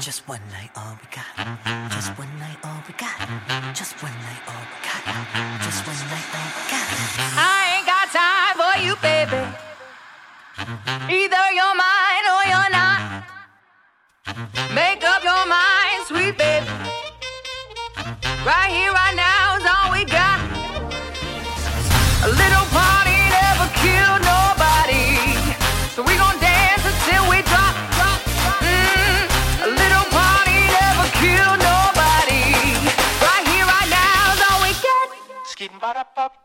Just one night, all we got. Just one night, all we got. Just one night, all we got. Just one night, all we got. I ain't got time for you, baby. Either you're mine or you're not. Make up your mind, sweet baby. Right here, right now is all we got. A little Ba-da-ba-ba.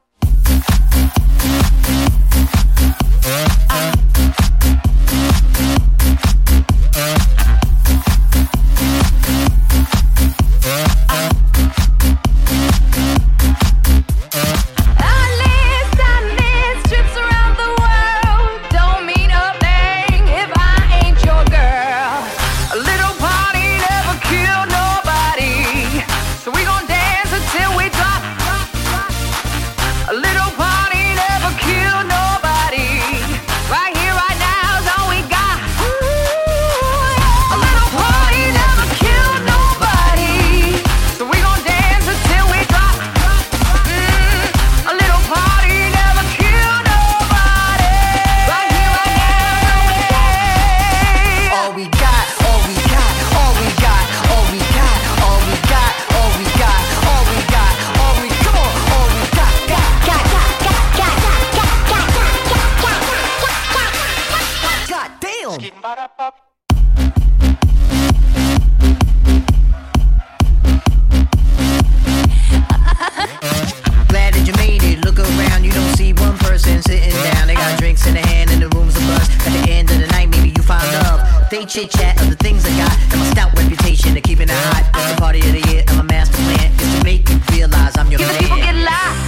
Chit chat of the things I got and my stout reputation of keeping it hot. It's the party of the year and my master plan is to make you realize I'm your Give the people get man. lost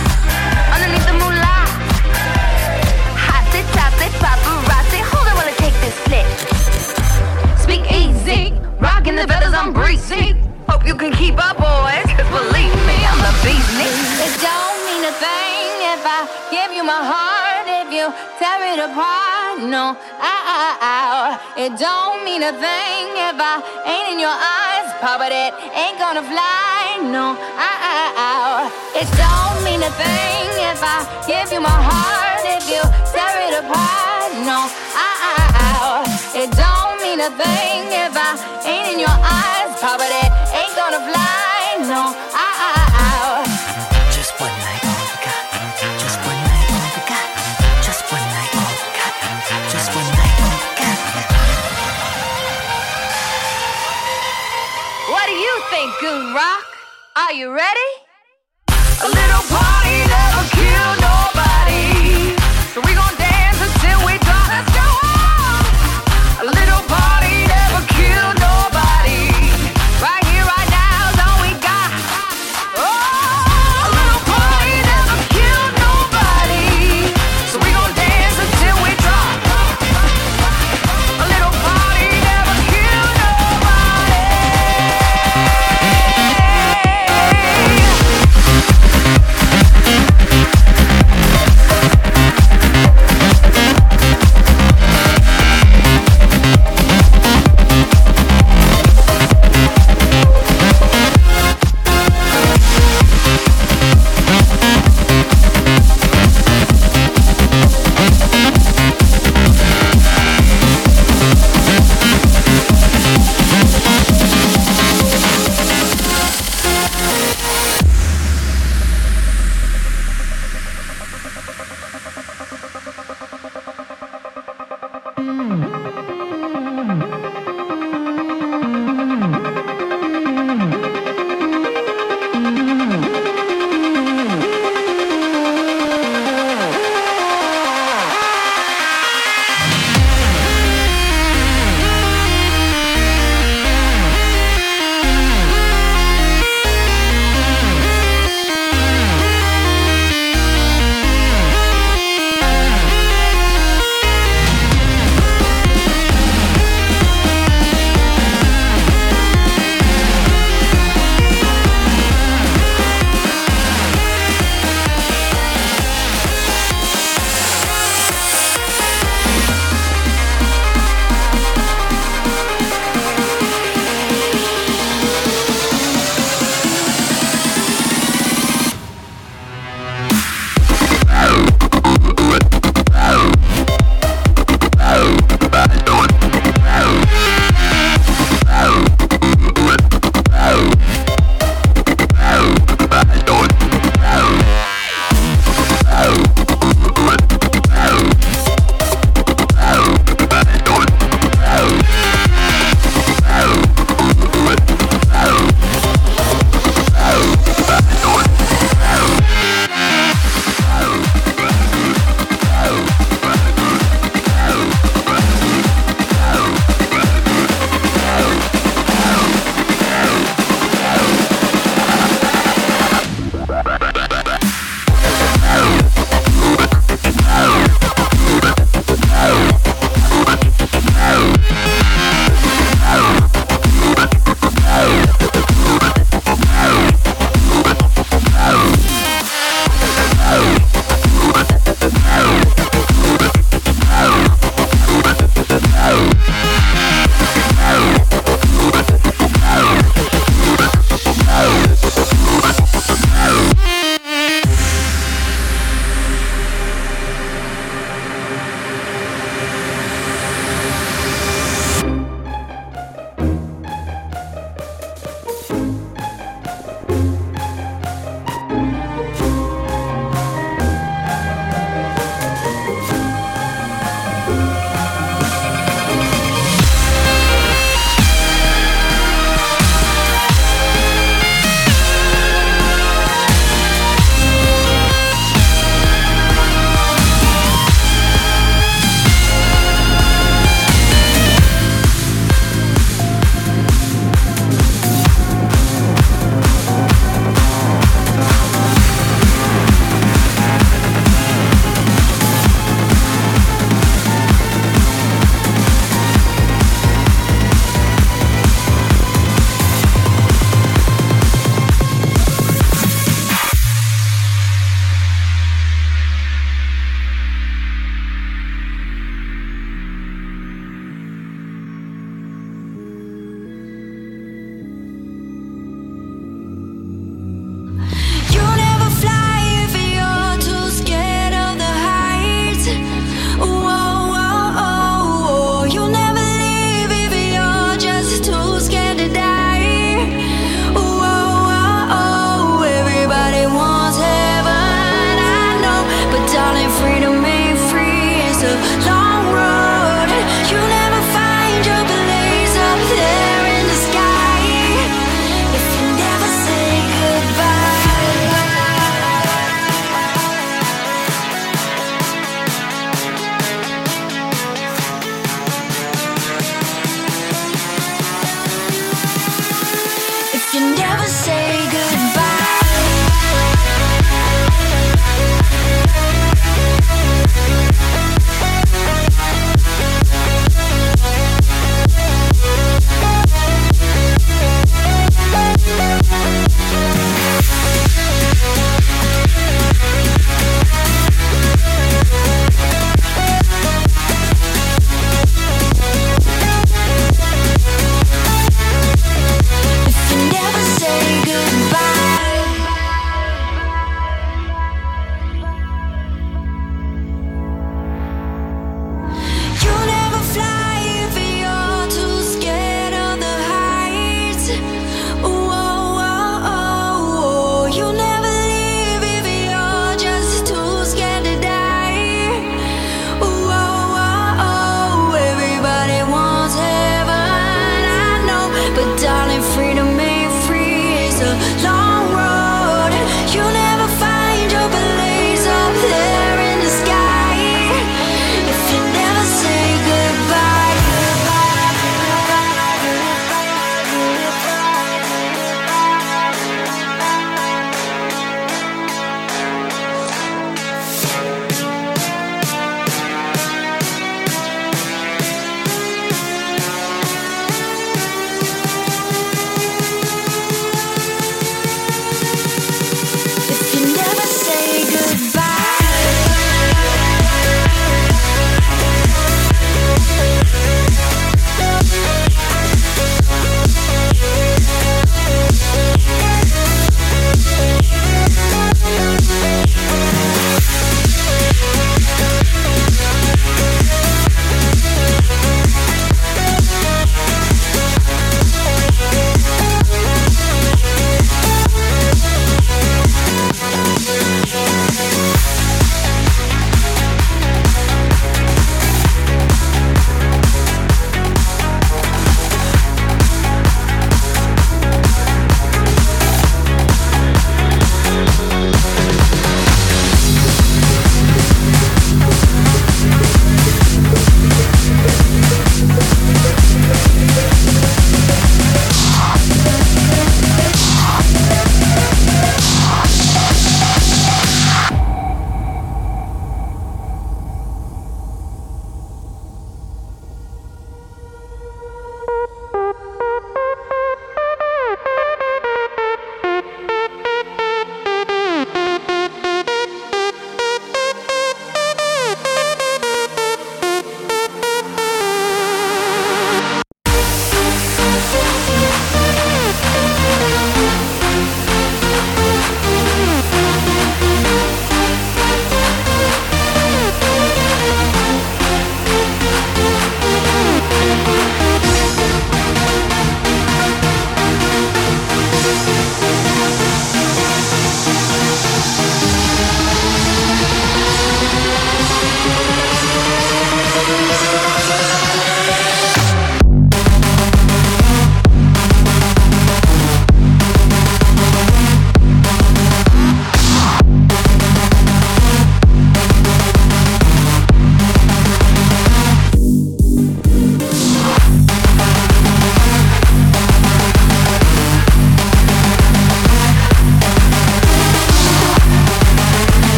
underneath the moolah. Hot sit, top sit, paparazzi. Hold on while I take this flick. Speak easy, rocking the feathers, I'm breezy. Hope you can keep up, boys, cause believe me, I'm the beast. It don't mean a thing if I give you my heart, if you tear it apart. No, ow, ow. It don't mean a thing if I ain't in your eyes, Papa, it ain't gonna fly. No, ow, ow. It don't mean a thing if I give you my heart, if you tear it apart. No, ow. It don't mean a thing if I ain't in your eyes, Papa, it ain't gonna fly. No, Rock? Are you ready?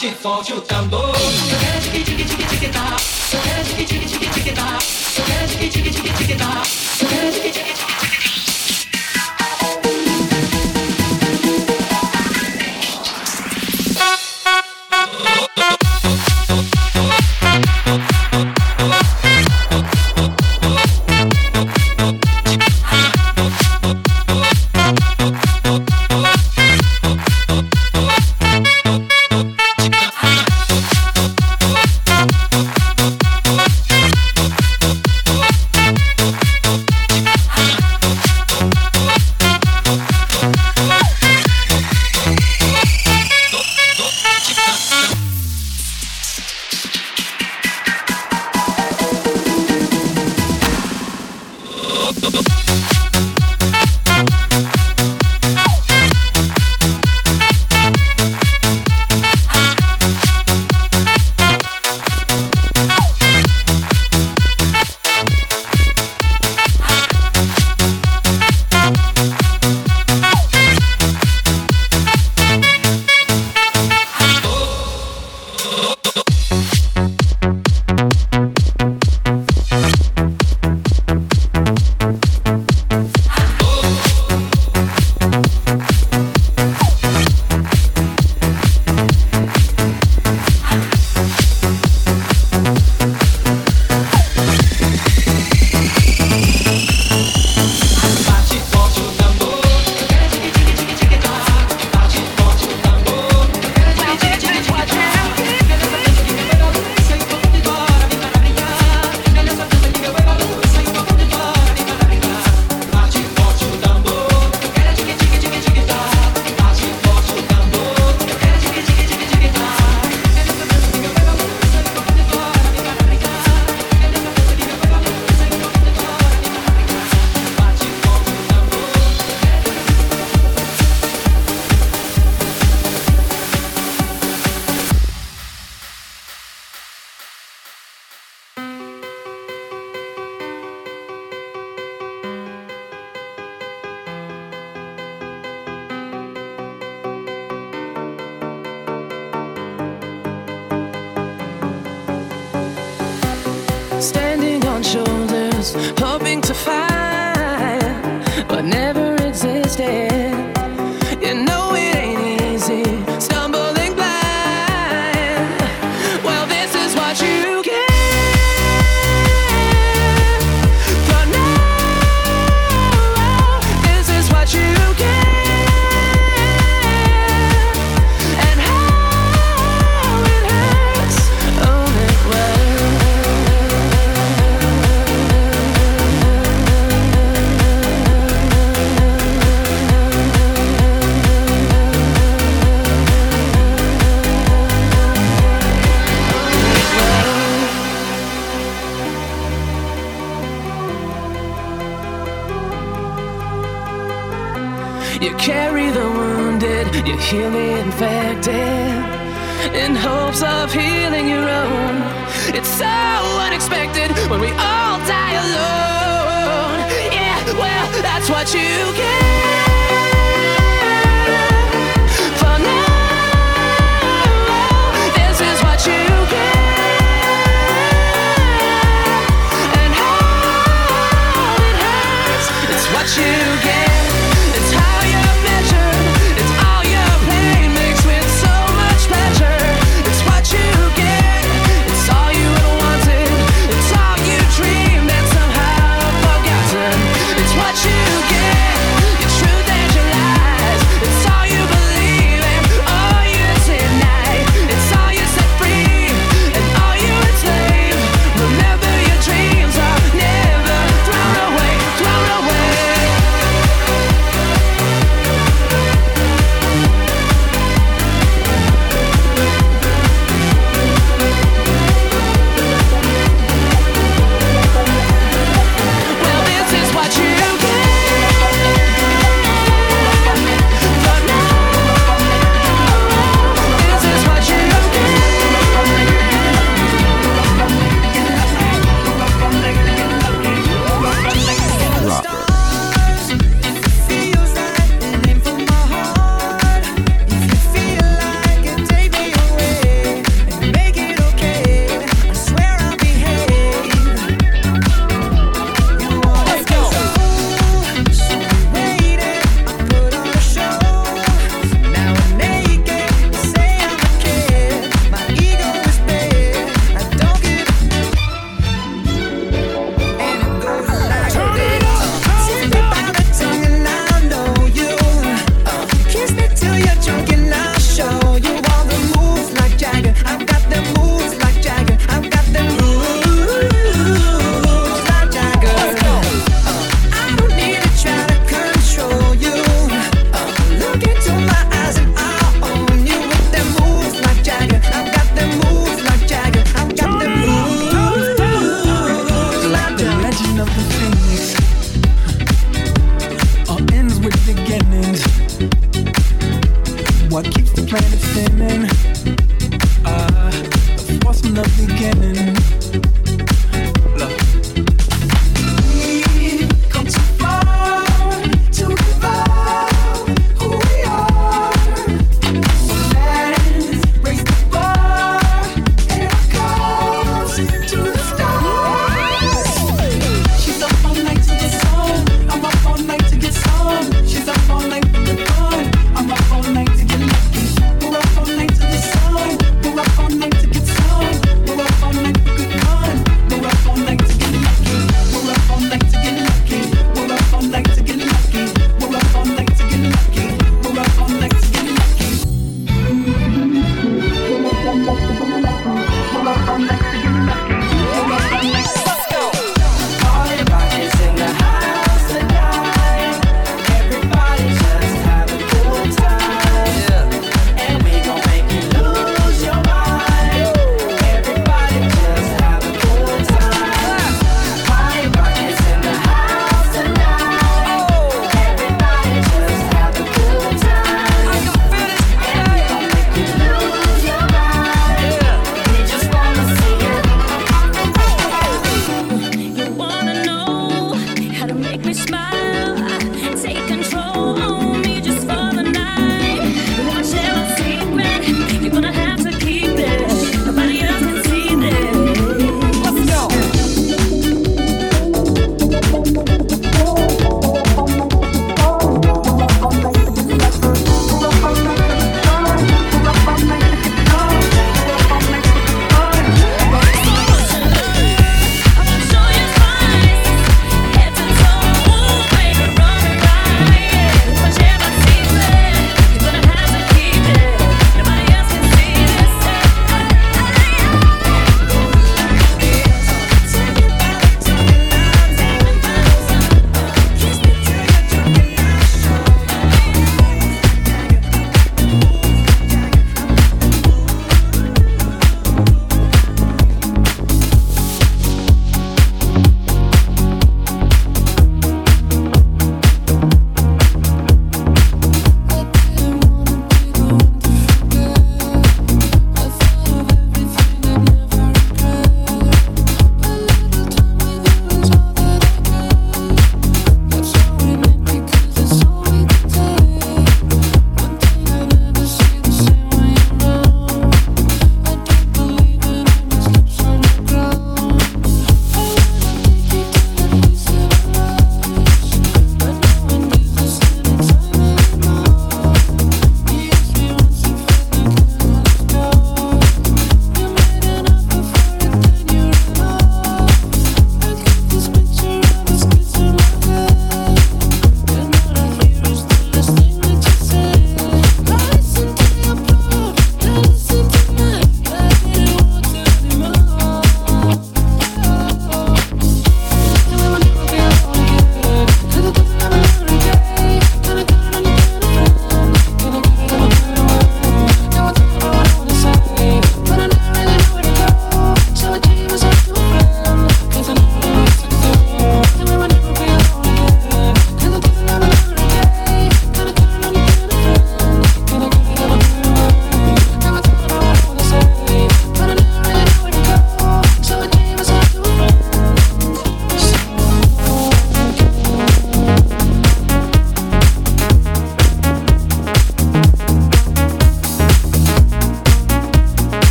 bate forte o tambor. Tic tic tic tic tá. Tic tic tic tic tá. Tic tic tic tic tá. Tic tic tic tic tá.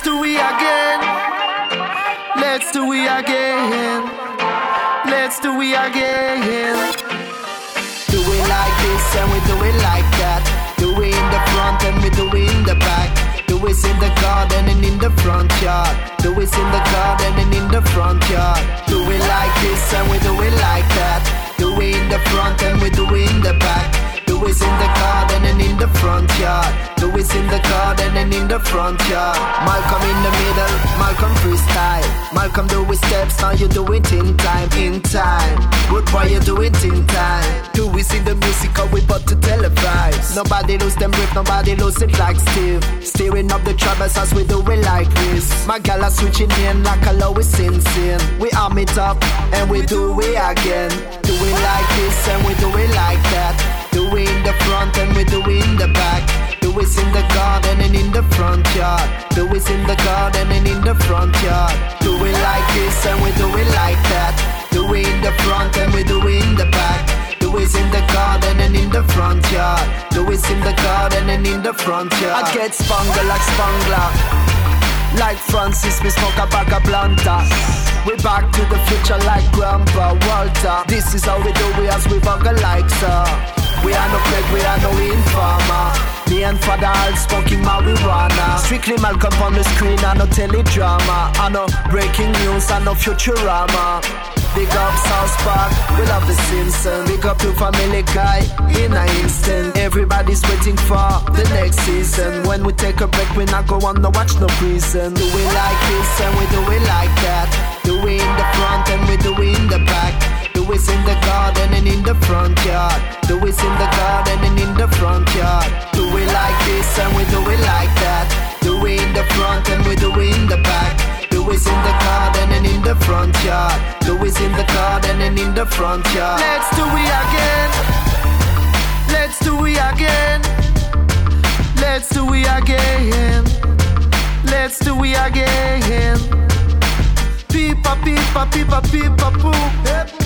Do it again. Let's do it again. Let's do it again. Do it like this and we do it like that. Do it in the front and we do it in the back. Do it in the garden and in the front yard. Do it in the garden and in the front yard. Do it like this and we do it like that. Do it in the front and we do it in the back. Do it in the garden and in the front yard. It in the garden and in the front yard. Malcolm in the middle, Malcolm freestyle. Malcolm do his steps, now you do it in time, in time. Good boy, you do it in time. Do we see the music or we but to televise? Nobody lose them grip, nobody lose it like Steve. Steering up the troubles as we do it like this. My gal are switching in like a low sin sin. We arm it up and we do it again. Do it like this and we do it like that. Do it in the front and we do it in the back. Do it in the garden and in the front yard. Do it in the garden and in the front yard. Do it like this and we do it like that. Do it in the front and we do it in the back. Do it in the garden and in the front yard. Do it in the garden and in the front yard. I get spangler like spangler. Like Francis, we smoke a bag of blunter. We back to the future like Grandpa Walter. This is how we do it as we bugger like sir. We are no Craig, we are no informer. Me and Father smoking marijuana. Strictly Malcolm on the screen, I no teledrama. I no breaking news, I no Futurama. Big up South Park, we love the Simpsons. Big up to Family Guy in an instant. Everybody's waiting for the next season. When we take a break, we not go on no watch no prison. Do we like this and we do it like that? Do we in the front and we do it in the back? Do it in the garden and in the front yard. Do it in the garden and in the front yard. Do it like this and we do it like that. Do it in the front and we do it in the back. Do it in the garden and in the front yard. Do it in the garden and in the front yard. Let's do it again. Let's do it again. Let's do it again. Let's do it again. Peepa, peepa, peepa, peepa, poo.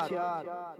Do